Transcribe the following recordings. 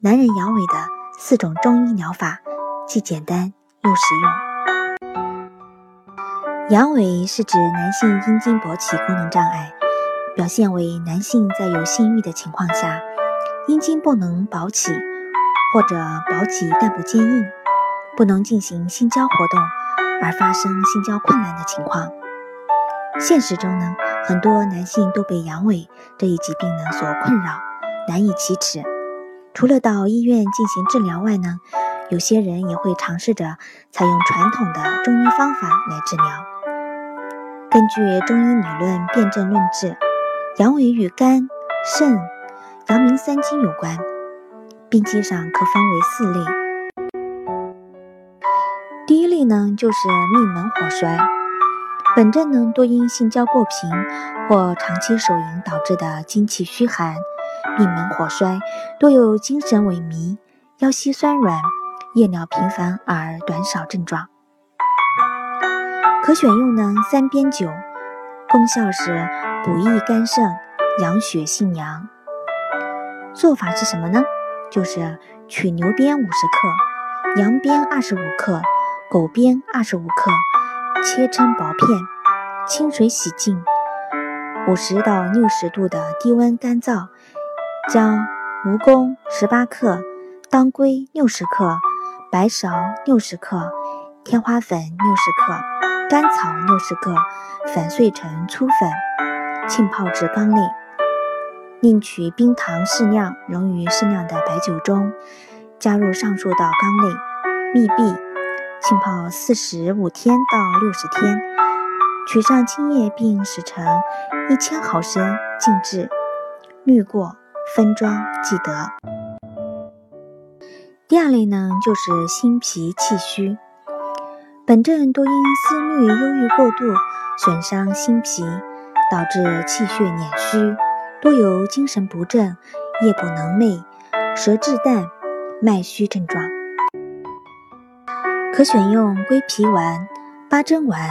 男人阳痿的四种中医疗法，既简单又实用。阳痿是指男性阴茎勃起功能障碍，表现为男性在有性欲的情况下，阴茎不能勃起，或者勃起但不坚硬，不能进行性交活动，而发生性交困难的情况。现实中呢，很多男性都被阳痿这一疾病呢所困扰。难以启齿。除了到医院进行治疗外呢，有些人也会尝试着采用传统的中医方法来治疗。根据中医理论辨证论治，阳痿与肝、肾、阳明三经有关，病机上可分为四类。第一类呢，就是命门火衰，本症呢多因性交过频或长期手淫导致的精气虚寒。命门火衰，多有精神萎靡、腰膝酸软、夜尿频繁而短少症状。可选用呢三边酒，功效是补益肝肾、养血性阳。做法是什么呢？就是取牛鞭五十克、羊鞭二十五克、狗鞭二十五克，切成薄片，清水洗净，五十到六十度的低温干燥。将蜈蚣十八克、当归六十克、白芍六十克、天花粉六十克、甘草六十克粉碎成粗粉，浸泡至缸内。另取冰糖适量，溶于适量的白酒中，加入上述到缸内，密闭，浸泡四十五天到六十天。取上精液并使成一千毫升，静置，滤过。分装即得。第二类呢，就是心脾气虚，本症多因思虑忧郁过度，损伤心脾，导致气血敛虚，多有精神不振、夜不能寐、舌质淡、脉虚症状。可选用归脾丸、八珍丸、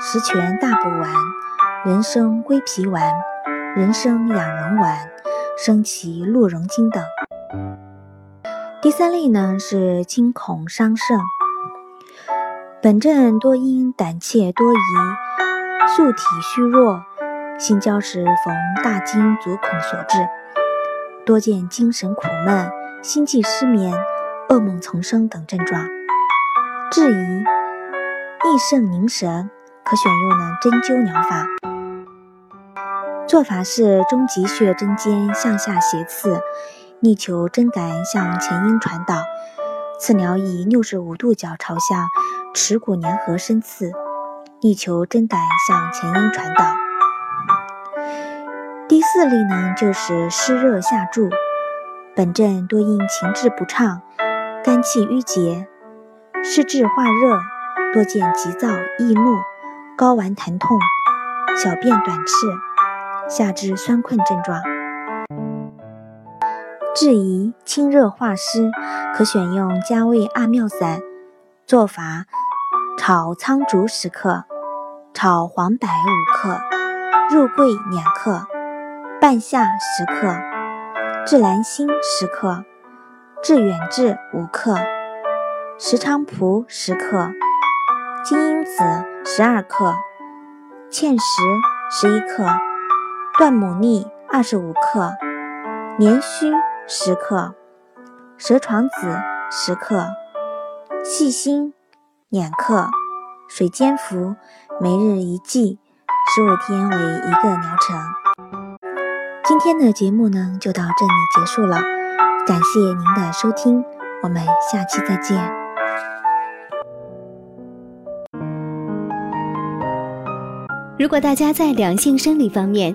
十全大补丸、人参归脾丸、人参养荣丸。生其鹿茸精等。第三类呢是惊恐伤肾，本症多因胆怯多疑、素体虚弱、性交时逢大惊足恐所致，多见精神苦闷、心悸失眠、噩梦丛生等症状。质疑益肾凝神，可选用呢针灸疗法。做法是中极穴针尖向下斜刺，力求针感向前阴传导。刺疗以六十五度角朝向耻骨联合深刺，力求针感向前阴传导。第四例呢，就是湿热下注，本症多因情志不畅、肝气郁结、湿滞化热，多见急躁易怒、睾丸疼痛、小便短赤。下肢酸困症状，质疑清热化湿，可选用加味阿妙散。做法：炒苍术十克，炒黄柏五克，肉桂两克，半夏十克，炙兰心十克，炙远志五克，石菖蒲十克，金樱子十二克，芡实十一克。断母粟二十五克，连须十克，蛇床子十克，细辛两克，水煎服，每日一剂，十五天为一个疗程。今天的节目呢，就到这里结束了，感谢您的收听，我们下期再见。如果大家在两性生理方面，